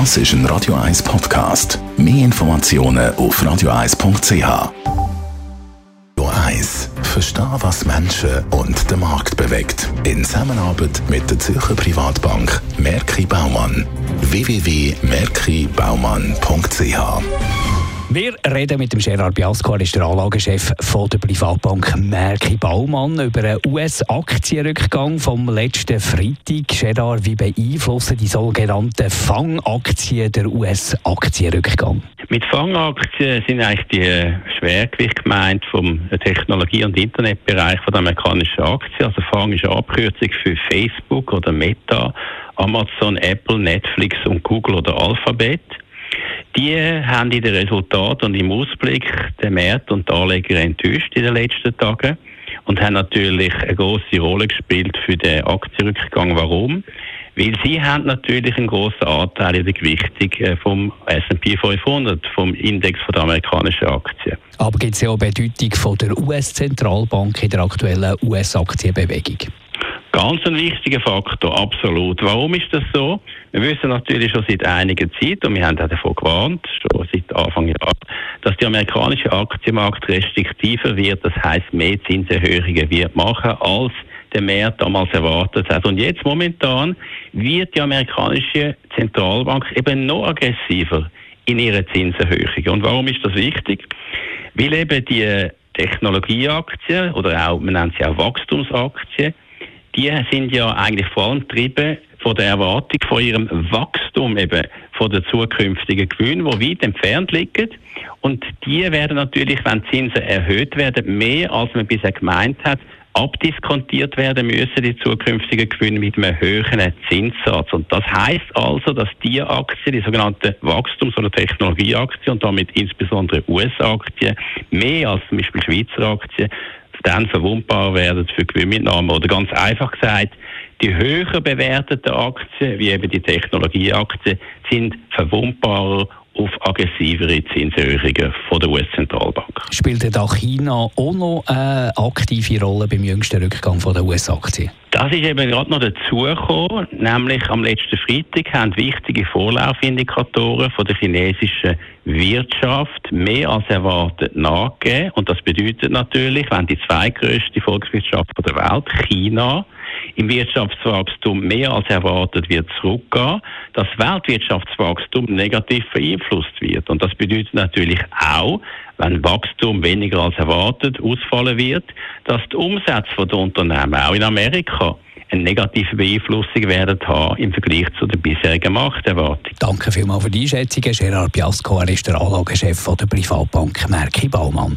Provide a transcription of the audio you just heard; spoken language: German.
Das ist ein Radio 1 Podcast. Mehr Informationen auf radio1.ch. Radio 1. Verstehen, was Menschen und den Markt bewegt. In Zusammenarbeit mit der Zürcher Privatbank Merki Baumann. www.merkibaumann.ch wir reden mit dem Gerard Biasco, er ist der Anlagechef von der Privatbank Merki Baumann über einen US-Aktienrückgang vom letzten Freitag. Gerard, wie beeinflussen die sogenannten Fangaktien der US-Aktienrückgang? Mit Fangaktien sind eigentlich die Schwergewicht gemeint vom Technologie- und Internetbereich von der amerikanischen Aktien. Also Fang ist eine Abkürzung für Facebook oder Meta, Amazon, Apple, Netflix und Google oder Alphabet. Die haben in den Resultaten und im Ausblick den Markt und die Anleger enttäuscht in den letzten Tagen und haben natürlich eine große Rolle gespielt für den Aktienrückgang. Warum? Weil sie haben natürlich einen großen Anteil in der Gewichtung äh, vom S&P 500, vom Index der amerikanischen Aktien. Aber gibt es ja auch Bedeutung von der US-Zentralbank in der aktuellen US-Aktienbewegung? Ganz ein wichtiger Faktor, absolut. Warum ist das so? Wir wissen natürlich schon seit einiger Zeit, und wir haben auch davon gewarnt, schon seit Anfang Jahr, dass der amerikanische Aktienmarkt restriktiver wird, das heißt mehr Zinserhöhungen wird machen, als der Markt damals erwartet hat. Und jetzt momentan wird die amerikanische Zentralbank eben noch aggressiver in ihrer Zinserhöhung. Und warum ist das wichtig? Weil eben die Technologieaktien oder auch, man nennt sie auch Wachstumsaktien, die sind ja eigentlich vor allem getrieben von der Erwartung von ihrem Wachstum eben von der zukünftigen Gewinne, die weit entfernt liegen. Und die werden natürlich, wenn Zinsen erhöht werden, mehr als man bisher gemeint hat, abdiskontiert werden müssen, die zukünftigen Gewinne mit einem höheren Zinssatz. Und das heißt also, dass die Aktien, die sogenannten Wachstums- oder Technologieaktien und damit insbesondere US-Aktien, mehr als zum Beispiel Schweizer Aktien, dann verwundbar werden für Gewinnmitnahmen. Oder ganz einfach gesagt, die höher bewerteten Aktien, wie eben die Technologieaktien, sind verwundbarer auf aggressivere Zinserhöhungen von der US-Zentralbank. Spielt da China auch noch eine aktive Rolle beim jüngsten Rückgang von der US-Aktien? Das ist eben gerade noch dazugekommen, nämlich am letzten Freitag haben wichtige Vorlaufindikatoren von der chinesischen Wirtschaft mehr als erwartet nachgegeben. Und das bedeutet natürlich, wenn die zweitgrößte Volkswirtschaft der Welt, China, im Wirtschaftswachstum mehr als erwartet wird zurückgehen, dass Weltwirtschaftswachstum negativ beeinflusst wird. Und das bedeutet natürlich auch, wenn Wachstum weniger als erwartet ausfallen wird, dass die Umsätze der Unternehmen auch in Amerika eine negative Beeinflussung werden haben im Vergleich zu der bisherigen Machterwartung. Danke vielmals für die Einschätzung. Gerard Biasco, er ist der Anlagechef der Privatbank Merki Baumann.